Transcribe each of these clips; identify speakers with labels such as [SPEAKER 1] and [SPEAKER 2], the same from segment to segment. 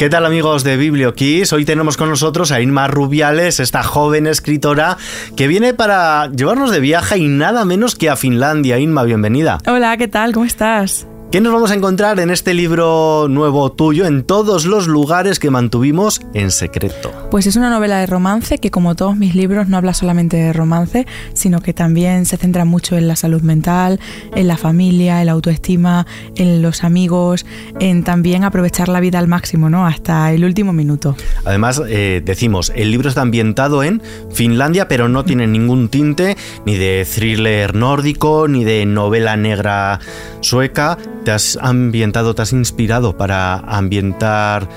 [SPEAKER 1] ¿Qué tal amigos de BiblioKiss? Hoy tenemos con nosotros a Inma Rubiales, esta joven escritora que viene para llevarnos de viaje y nada menos que a Finlandia. Inma, bienvenida.
[SPEAKER 2] Hola, ¿qué tal? ¿Cómo estás?
[SPEAKER 1] ¿Qué nos vamos a encontrar en este libro nuevo tuyo, en todos los lugares que mantuvimos en secreto?
[SPEAKER 2] Pues es una novela de romance que como todos mis libros no habla solamente de romance, sino que también se centra mucho en la salud mental, en la familia, en la autoestima, en los amigos, en también aprovechar la vida al máximo, ¿no? Hasta el último minuto.
[SPEAKER 1] Además, eh, decimos, el libro está ambientado en Finlandia, pero no tiene ningún tinte ni de thriller nórdico, ni de novela negra sueca ¿Te has ambientado, te has inspirado para ambientar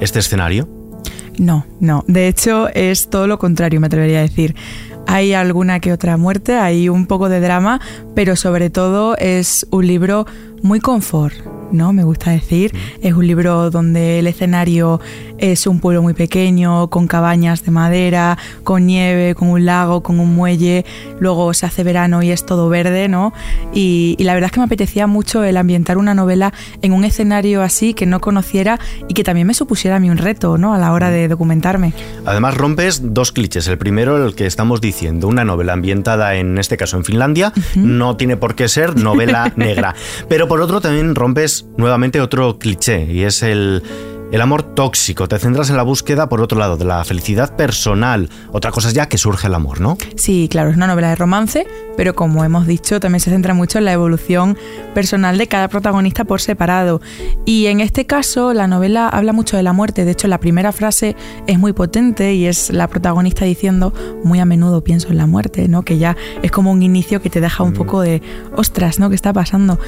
[SPEAKER 1] este escenario?
[SPEAKER 2] No, no. De hecho, es todo lo contrario, me atrevería a decir. Hay alguna que otra muerte, hay un poco de drama, pero sobre todo es un libro muy confort, ¿no? Me gusta decir. Es un libro donde el escenario es un pueblo muy pequeño, con cabañas de madera, con nieve, con un lago, con un muelle. Luego se hace verano y es todo verde, ¿no? Y, la verdad es que me apetecía mucho el ambientar una novela en un escenario así que no conociera y que también me supusiera a mí un reto, ¿no? A la hora de documentarme.
[SPEAKER 1] Además rompes dos clichés. El primero, el que estamos diciendo, una novela ambientada en este caso en Finlandia, no tiene por qué ser novela negra. Pero por otro también rompes nuevamente otro cliché y es el el amor tóxico, te centras en la búsqueda, por otro lado, de la felicidad personal. Otra cosa es ya que surge el amor, ¿no?
[SPEAKER 2] Sí, claro, es una novela de romance, pero como hemos dicho, también se centra mucho en la evolución personal de cada protagonista por separado. Y en este caso, la novela habla mucho de la muerte. De hecho, la primera frase es muy potente y es la protagonista diciendo, muy a menudo pienso en la muerte, ¿no? Que ya es como un inicio que te deja un mm. poco de, ostras, ¿no? ¿Qué está pasando?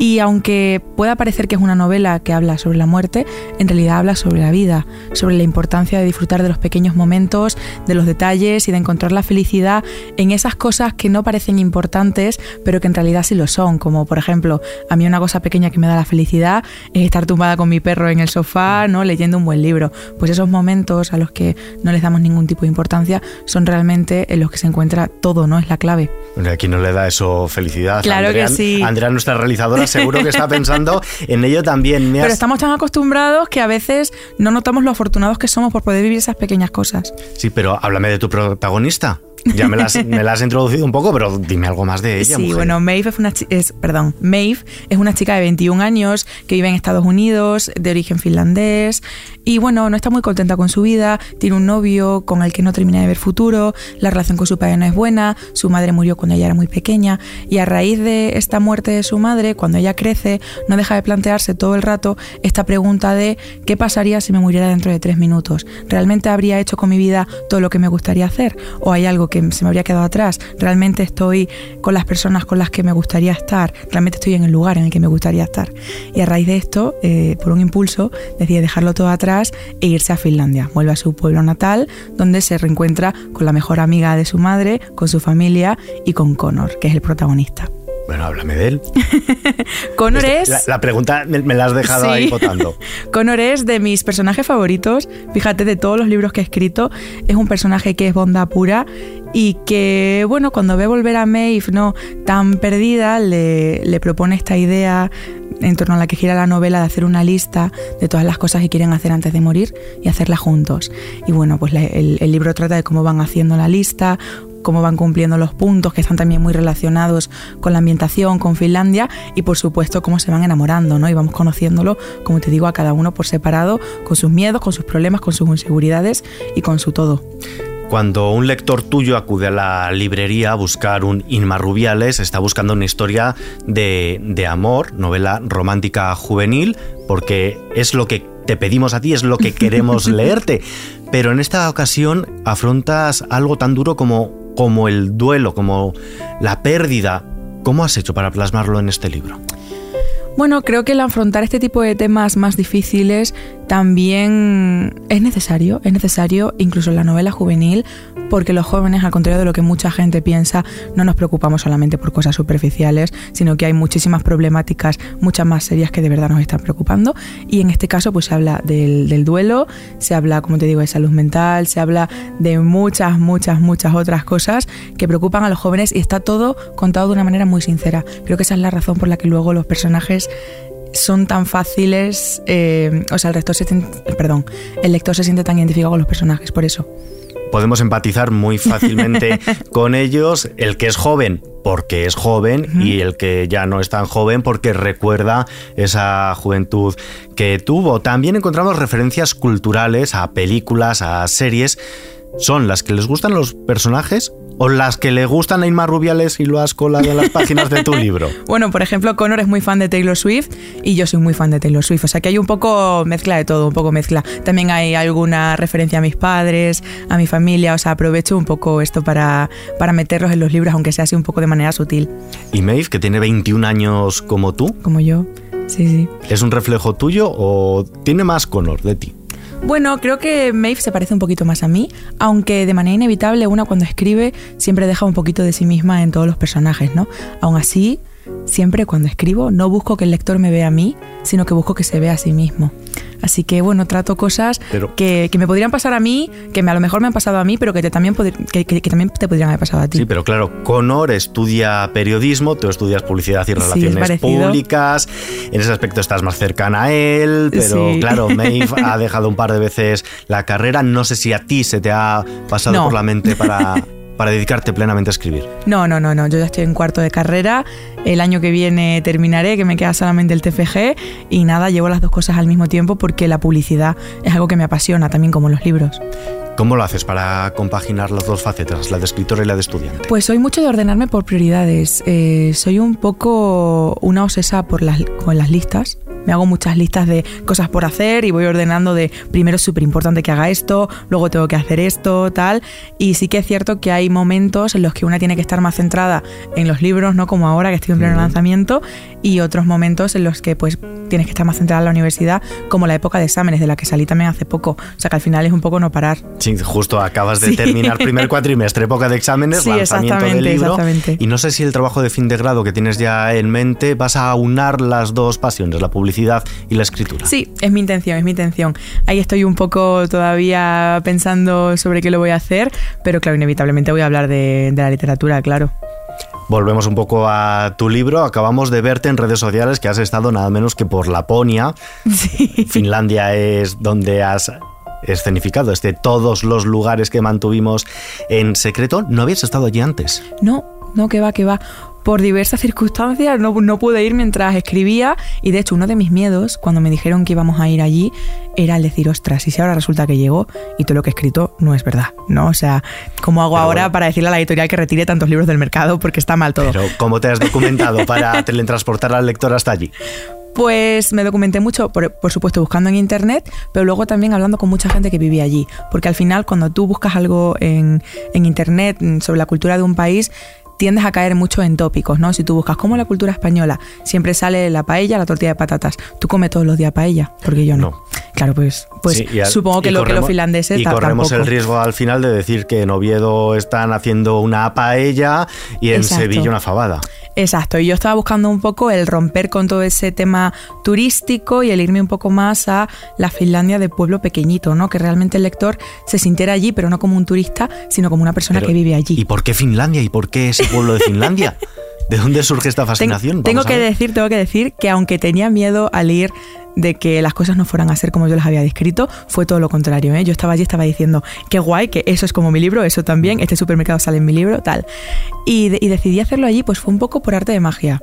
[SPEAKER 2] Y aunque pueda parecer que es una novela que habla sobre la muerte, en realidad habla sobre la vida, sobre la importancia de disfrutar de los pequeños momentos, de los detalles y de encontrar la felicidad en esas cosas que no parecen importantes, pero que en realidad sí lo son. Como por ejemplo, a mí una cosa pequeña que me da la felicidad es estar tumbada con mi perro en el sofá, ¿no? leyendo un buen libro. Pues esos momentos a los que no les damos ningún tipo de importancia son realmente en los que se encuentra todo, ¿no? Es la clave.
[SPEAKER 1] Aquí no le da eso felicidad.
[SPEAKER 2] Claro que sí.
[SPEAKER 1] Andrea, nuestra realizadora, seguro que está pensando en ello también.
[SPEAKER 2] Pero estamos tan acostumbrados que a veces no notamos lo afortunados que somos por poder vivir esas pequeñas cosas.
[SPEAKER 1] Sí, pero háblame de tu protagonista. Ya me la has, introducido un poco, pero dime algo más de ella.
[SPEAKER 2] Sí, bueno, Maeve es una, es, perdón, Maeve es una chica de 21 años que vive en Estados Unidos, de origen finlandés, y bueno, no está muy contenta con su vida, tiene un novio con el que no termina de ver futuro, la relación con su padre no es buena, su madre murió cuando ella era muy pequeña, y a raíz de esta muerte de su madre, cuando ella crece, no deja de plantearse todo el rato esta pregunta de ¿qué pasaría si me muriera dentro de tres minutos? ¿Realmente habría hecho con mi vida todo lo que me gustaría hacer? ¿O hay algo que se me habría quedado atrás. Realmente estoy con las personas con las que me gustaría estar. Realmente estoy en el lugar en el que me gustaría estar. Y a raíz de esto, eh, por un impulso, decide dejarlo todo atrás e irse a Finlandia. Vuelve a su pueblo natal, donde se reencuentra con la mejor amiga de su madre, con su familia y con Connor, que es el protagonista.
[SPEAKER 1] Bueno, háblame de él.
[SPEAKER 2] Connor es...
[SPEAKER 1] La, pregunta me, la has dejado ahí votando.
[SPEAKER 2] Connor es de mis personajes favoritos. Fíjate, de todos los libros que he escrito, es un personaje que es bondad pura y que, bueno, cuando ve volver a Maeve, ¿no? Tan perdida, le, le propone esta idea en torno a la que gira la novela de hacer una lista de todas las cosas que quieren hacer antes de morir y hacerla juntos. Y bueno, pues el, el, libro trata de cómo van haciendo la lista, cómo van cumpliendo los puntos que están también muy relacionados con la ambientación, con Finlandia y por supuesto cómo se van enamorando, ¿no? Y vamos conociéndolo, como te digo, a cada uno por separado, con sus miedos, con sus problemas, con sus inseguridades y con su todo.
[SPEAKER 1] Cuando un lector tuyo acude a la librería a buscar un Inma Rubiales, está buscando una historia de, de amor, novela romántica juvenil, porque es lo que te pedimos a ti, es lo que queremos leerte. Pero en esta ocasión afrontas algo tan duro como como el duelo, como la pérdida. ¿Cómo has hecho para plasmarlo en este libro?
[SPEAKER 2] Bueno, creo que el afrontar este tipo de temas más difíciles también es necesario, es necesario incluso en la novela juvenil, porque los jóvenes, al contrario de lo que mucha gente piensa, no nos preocupamos solamente por cosas superficiales, sino que hay muchísimas problemáticas, muchas más serias que de verdad nos están preocupando. Y en este caso, pues se habla del, duelo, se habla, como te digo, de salud mental, se habla de muchas, muchas, muchas otras cosas que preocupan a los jóvenes y está todo contado de una manera muy sincera. Creo que esa es la razón por la que luego los personajes son tan fáciles, eh, o sea, el lector se perdón, el lector se siente tan identificado con los personajes, por eso
[SPEAKER 1] podemos empatizar muy fácilmente con ellos. El que es joven, porque es joven, y el que ya no es tan joven, porque recuerda esa juventud que tuvo. También encontramos referencias culturales a películas, a series. ¿Son las que les gustan los personajes o las que le gustan a Inma Rubiales y lo has colado en las páginas de tu libro?
[SPEAKER 2] bueno, por ejemplo, Connor es muy fan de Taylor Swift y yo soy muy fan de Taylor Swift. O sea que hay un poco mezcla de todo, un poco mezcla. También hay alguna referencia a mis padres, a mi familia. O sea, aprovecho un poco esto para, para meterlos en los libros, aunque sea así un poco de manera sutil.
[SPEAKER 1] ¿Y Maeve, que tiene 21 años como tú?
[SPEAKER 2] Como yo. Sí, sí.
[SPEAKER 1] ¿Es un reflejo tuyo o tiene más Connor de ti?
[SPEAKER 2] Bueno, creo que Maeve se parece un poquito más a mí, aunque de manera inevitable una cuando escribe siempre deja un poquito de sí misma en todos los personajes, ¿no? Aún así, siempre cuando escribo no busco que el lector me vea a mí, sino que busco que se vea a sí mismo. Así que bueno, trato cosas que, me podrían pasar a mí, que a lo mejor me han pasado a mí, pero que, te, también, que, también te podrían haber pasado a ti.
[SPEAKER 1] Sí, pero claro, Connor estudia periodismo, tú estudias publicidad y relaciones públicas, en ese aspecto estás más cercana a él, pero claro, Maeve ha dejado un par de veces la carrera, no sé si a ti se te ha pasado por la mente para para dedicarte plenamente a escribir?
[SPEAKER 2] No, no, no, no. Yo ya estoy en cuarto de carrera. El año que viene terminaré, que me queda solamente el TFG. Y nada, llevo las dos cosas al mismo tiempo porque la publicidad es algo que me apasiona también como los libros.
[SPEAKER 1] ¿Cómo lo haces para compaginar las dos facetas, la de escritor y la de estudiante?
[SPEAKER 2] Pues soy mucho de ordenarme por prioridades. Eh, soy un poco una obsesa por las, con las listas. Me hago muchas listas de cosas por hacer y voy ordenando de primero es súper importante que haga esto, luego tengo que hacer esto, tal. Y sí que es cierto que hay momentos en los que una tiene que estar más centrada en los libros, ¿no? Como ahora que estoy en pleno lanzamiento, y otros momentos en los que pues tienes que estar más centrada en la universidad, como la época de exámenes, de la que salí también hace poco. O sea que al final es un poco no parar.
[SPEAKER 1] Sí, justo acabas de terminar primer cuatrimestre, época de exámenes, lanzamiento del libro. Y no sé si el trabajo de fin de grado que tienes ya en mente vas a aunar las dos pasiones, la publicidad y la escritura.
[SPEAKER 2] Sí, es mi intención, es mi intención. Ahí estoy un poco todavía pensando sobre qué lo voy a hacer, pero claro, inevitablemente voy a hablar de, la literatura, claro.
[SPEAKER 1] Volvemos un poco a tu libro. Acabamos de verte en redes sociales que has estado nada menos que por Laponia. Sí. Finlandia es donde has escenificado este todos los lugares que mantuvimos en secreto. ¿No habías estado allí antes?
[SPEAKER 2] No, no, que va, que va por diversas circunstancias no, no, pude ir mientras escribía y de hecho uno de mis miedos cuando me dijeron que íbamos a ir allí era el decir, ostras, y si ahora resulta que llego y todo lo que he escrito no es verdad, ¿no? O sea, ¿cómo hago ahora para decirle a la editorial que retire tantos libros del mercado porque está mal todo?
[SPEAKER 1] Pero ¿cómo te has documentado para teletransportar al lector hasta allí?
[SPEAKER 2] Pues me documenté mucho, por, por, supuesto, buscando en internet, pero luego también hablando con mucha gente que vivía allí. Porque al final, cuando tú buscas algo en, en internet sobre la cultura de un país, tiendes a caer mucho en tópicos, ¿no? Si tú buscas como la cultura española, siempre sale la paella, la tortilla de patatas. ¿Tú comes todos los días paella? Porque yo no. Claro, pues, pues supongo que lo que los finlandeses
[SPEAKER 1] Y corremos el riesgo al final de decir que en Oviedo están haciendo una paella y en Sevilla una fabada.
[SPEAKER 2] Exacto, y yo estaba buscando un poco el romper con todo ese tema turístico y el irme un poco más a la Finlandia de pueblo pequeñito, ¿no? Que realmente el lector se sintiera allí, pero no como un turista, sino como una persona que vive allí.
[SPEAKER 1] ¿Y por qué Finlandia? ¿Y por qué ese pueblo de Finlandia? ¿De dónde surge esta fascinación?
[SPEAKER 2] Tengo, que decir, tengo que decir que aunque tenía miedo al ir de que las cosas no fueran a ser como yo las había descrito, fue todo lo contrario. ¿eh? Yo estaba allí, estaba diciendo, qué guay, que eso es como mi libro, eso también, este supermercado sale en mi libro, tal. Y, y decidí hacerlo allí, pues fue un poco por arte de magia.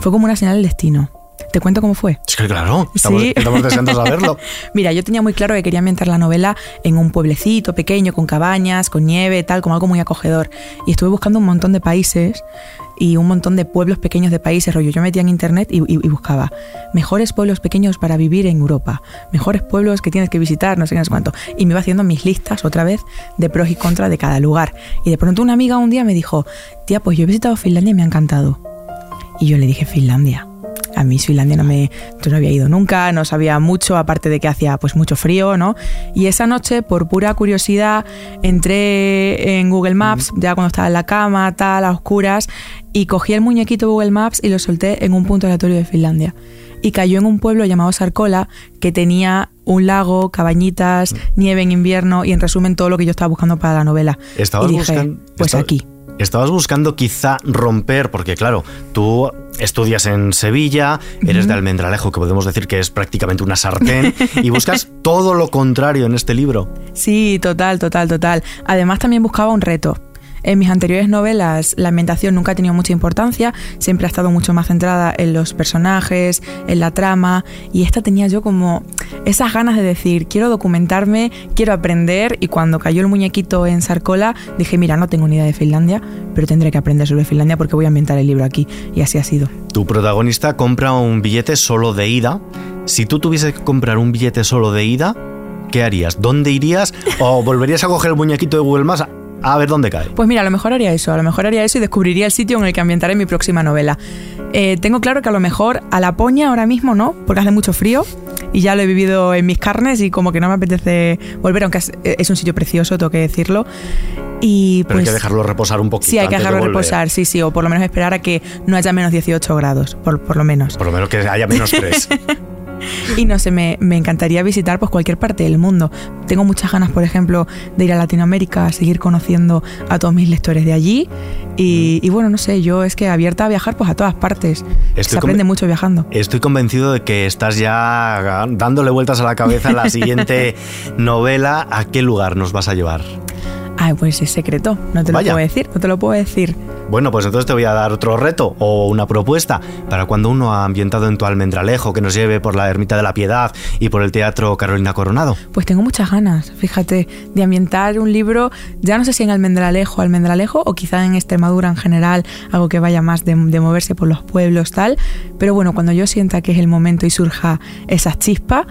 [SPEAKER 2] Fue como una señal del destino. ¿Te cuento cómo fue?
[SPEAKER 1] Es que claro, estamos, estamos deseando saberlo.
[SPEAKER 2] Mira, yo tenía muy claro que quería ambientar la novela en un pueblecito pequeño, con cabañas, con nieve, tal, como algo muy acogedor. Y estuve buscando un montón de países y un montón de pueblos pequeños de países, rollo. Yo metía en internet y, buscaba mejores pueblos pequeños para vivir en Europa, mejores pueblos que tienes que visitar, no sé qué, cuánto. Y me iba haciendo mis listas otra vez de pros y contras de cada lugar. Y de pronto una amiga un día me dijo, tía, pues yo he visitado Finlandia y me ha encantado. Y yo le dije, Finlandia. A mí Finlandia no me yo no había ido nunca, no sabía mucho, aparte de que hacía pues mucho frío, ¿no? Y esa noche, por pura curiosidad, entré en Google Maps, ya cuando estaba en la cama, tal, a oscuras, y cogí el muñequito Google Maps y lo solté en un punto aleatorio de Finlandia. Y cayó en un pueblo llamado Sarkola, que tenía un lago, cabañitas, nieve en invierno y en resumen todo lo que yo estaba buscando para la novela.
[SPEAKER 1] ¿Estabas
[SPEAKER 2] y
[SPEAKER 1] buscando?
[SPEAKER 2] Pues aquí
[SPEAKER 1] estabas buscando quizá romper, porque claro, tú estudias en Sevilla, eres de Almendralejo, que podemos decir que es prácticamente una sartén, y buscas todo lo contrario en este libro.
[SPEAKER 2] Sí, total, total, total. Además también buscaba un reto. En mis anteriores novelas la ambientación nunca ha tenido mucha importancia, siempre ha estado mucho más centrada en los personajes, en la trama, y esta tenía yo como esas ganas de decir, quiero documentarme, quiero aprender, y cuando cayó el muñequito en Sarcola dije, mira, no tengo ni idea de Finlandia, pero tendré que aprender sobre Finlandia porque voy a ambientar el libro aquí, y así ha sido.
[SPEAKER 1] Tu protagonista compra un billete solo de ida. Si tú tuvieses que comprar un billete solo de ida, ¿qué harías? ¿Dónde irías? ¿O volverías a coger el muñequito de Google Maps a ver dónde cae.
[SPEAKER 2] Pues mira, a lo mejor haría eso, a lo mejor haría eso y descubriría el sitio en el que ambientaré mi próxima novela. Eh, tengo claro que a lo mejor a la poña ahora mismo no, porque hace mucho frío y ya lo he vivido en mis carnes y como que no me apetece volver, aunque es, eh, un sitio precioso, tengo que decirlo. Y
[SPEAKER 1] Pero hay que
[SPEAKER 2] pues
[SPEAKER 1] dejarlo reposar un poquito.
[SPEAKER 2] Sí, hay que
[SPEAKER 1] de
[SPEAKER 2] dejarlo
[SPEAKER 1] volver.
[SPEAKER 2] reposar, sí, sí, o por lo menos esperar a que no haya menos 18 grados, por, por lo menos.
[SPEAKER 1] Por lo menos que haya menos tres.
[SPEAKER 2] Y no sé, me, me encantaría visitar pues cualquier parte del mundo. Tengo muchas ganas, por ejemplo, de ir a Latinoamérica, a seguir conociendo a todos mis lectores de allí. Y, y bueno, no sé, yo es que abierta a viajar pues a todas partes.
[SPEAKER 1] Estoy
[SPEAKER 2] Se aprende mucho viajando.
[SPEAKER 1] Estoy convencido de que estás ya dándole vueltas a la cabeza a la siguiente novela. ¿A qué lugar nos vas a llevar?
[SPEAKER 2] Ay, pues es secreto, no te lo
[SPEAKER 1] Vaya.
[SPEAKER 2] puedo decir, no te lo puedo decir.
[SPEAKER 1] Bueno, pues entonces te voy a dar otro reto o una propuesta para cuando uno ha ambientado en tu almendralejo que nos lleve por la Ermita de la Piedad y por el Teatro Carolina Coronado.
[SPEAKER 2] Pues tengo muchas ganas, fíjate, de ambientar un libro, ya no sé si en Almendralejo, Almendralejo, o quizá en Extremadura en general, algo que vaya más de, de moverse por los pueblos, tal. Pero bueno, cuando yo sienta que es el momento y surja esa chispa,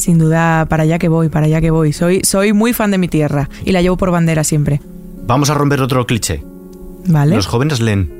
[SPEAKER 2] sin duda para allá que voy, para allá que voy. Soy, soy muy fan de mi tierra y la llevo por bandera siempre.
[SPEAKER 1] Vamos a romper otro cliché.
[SPEAKER 2] ¿Vale?
[SPEAKER 1] Los jóvenes leen.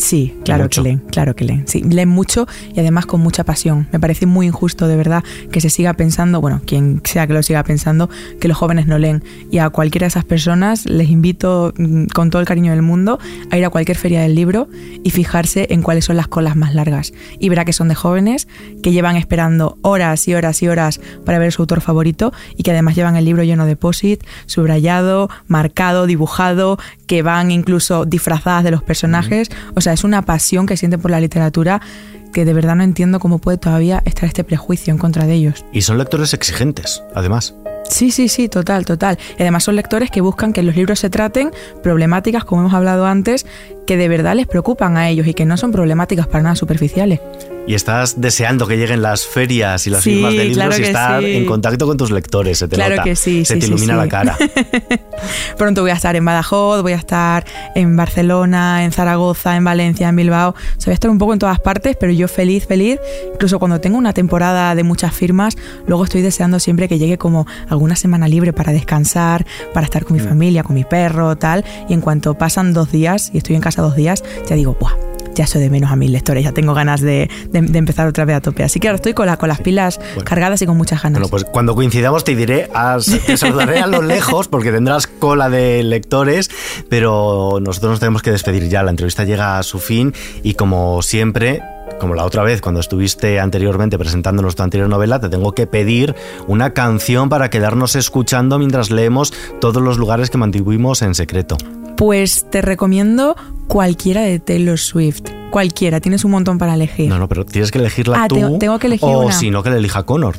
[SPEAKER 2] Sí, claro
[SPEAKER 1] mucho.
[SPEAKER 2] que leen, claro que leen. Sí, leen mucho y además con mucha pasión. Me parece muy injusto, de verdad, que se siga pensando, bueno, quien sea que lo siga pensando, que los jóvenes no leen. Y a cualquiera de esas personas les invito mm, con todo el cariño del mundo a ir a cualquier feria del libro y fijarse en cuáles son las colas más largas. Y verá que son de jóvenes que llevan esperando horas y horas y horas para ver su autor favorito y que además llevan el libro lleno de posit, subrayado, marcado, dibujado, que van incluso disfrazadas de los personajes. O sea, es una pasión que sienten por la literatura que de verdad no entiendo cómo puede todavía estar este prejuicio en contra de ellos.
[SPEAKER 1] Y son lectores exigentes, además.
[SPEAKER 2] Sí, sí, sí, total, total. Y además son lectores que buscan que en los libros se traten problemáticas, como hemos hablado antes, que de verdad les preocupan a ellos y que no son problemáticas para nada superficiales.
[SPEAKER 1] Y estás deseando que lleguen las ferias y las
[SPEAKER 2] Sí,
[SPEAKER 1] firmas de libros
[SPEAKER 2] claro
[SPEAKER 1] y estar
[SPEAKER 2] sí.
[SPEAKER 1] en contacto con tus lectores. Se te
[SPEAKER 2] Claro
[SPEAKER 1] nota.
[SPEAKER 2] que sí,
[SPEAKER 1] Se
[SPEAKER 2] sí,
[SPEAKER 1] te ilumina la cara.
[SPEAKER 2] Pronto voy a estar en Badajoz, voy a estar en Barcelona, en Zaragoza, en Valencia, en Bilbao. O sea, voy a estar un poco en todas partes, pero yo feliz, feliz. Incluso cuando tengo una temporada de muchas firmas, luego estoy deseando siempre que llegue como alguna semana libre para descansar, para estar con mi familia, con mi perro, tal. Y en cuanto pasan dos días y estoy en casa dos días, ya digo, ¡buah! Ya soy de menos a mis lectores, ya tengo ganas de, de- de empezar otra vez a tope. Así que ahora estoy con, la- con las pilas
[SPEAKER 1] Bueno.
[SPEAKER 2] cargadas y con muchas ganas.
[SPEAKER 1] Bueno, pues cuando coincidamos te diré, te saludaré a lo lejos porque tendrás cola de lectores, pero nosotros nos tenemos que despedir ya. La entrevista llega a su fin y como siempre, como la otra vez cuando estuviste anteriormente presentándonos tu anterior novela, te tengo que pedir una canción para quedarnos escuchando mientras leemos todos los lugares que mantuvimos en secreto.
[SPEAKER 2] Pues te recomiendo cualquiera de Taylor Swift. Cualquiera, tienes un montón para elegir.
[SPEAKER 1] No, no, pero tienes que elegirla
[SPEAKER 2] Ah,
[SPEAKER 1] tú.
[SPEAKER 2] tengo- tengo que elegir
[SPEAKER 1] o si no, que la elija Connor,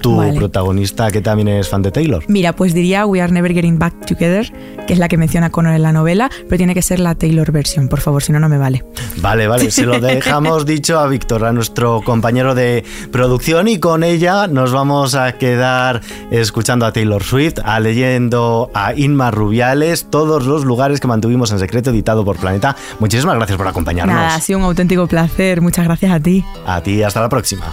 [SPEAKER 1] tu
[SPEAKER 2] Vale.
[SPEAKER 1] protagonista que también es fan de Taylor.
[SPEAKER 2] Mira, pues diría We Are Never Getting Back Together, que es la que menciona Connor en la novela, pero tiene que ser la Taylor versión, por favor, si no, no me vale.
[SPEAKER 1] Vale, vale, se lo dejamos dicho a Víctor, a nuestro compañero de producción, y con ella nos vamos a quedar escuchando a Taylor Swift, a leyendo a Inma Rubiales, todos los lugares que mantuvimos en secreto, editado por Planeta. Muchísimas gracias por acompañarnos.
[SPEAKER 2] Nada, ha sido un auténtico placer. Muchas gracias a ti.
[SPEAKER 1] A ti, hasta la próxima.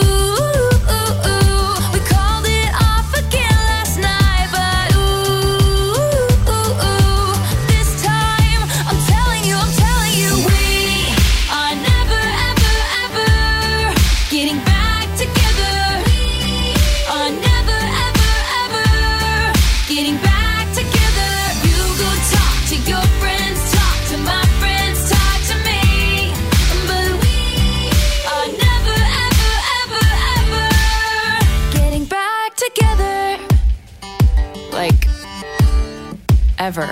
[SPEAKER 3] ever.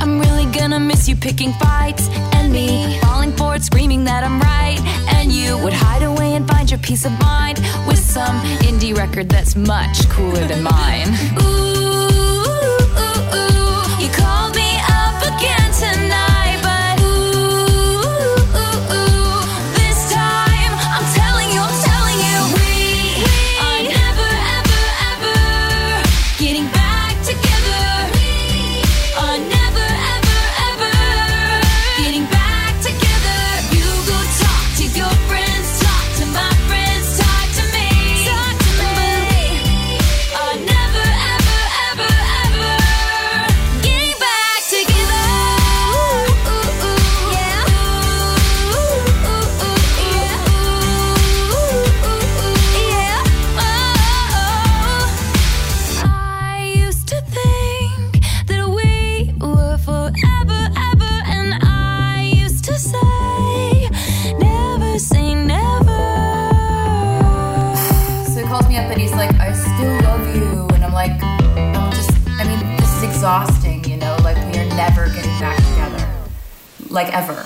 [SPEAKER 3] I'm really gonna miss you picking fights and me falling for it, screaming that I'm right. And you would hide away and find your peace of mind with some indie record that's much cooler than mine. Ooh, ooh, ooh, ooh, you called me up again tonight.
[SPEAKER 4] like ever. Ever getting back together another. like ever.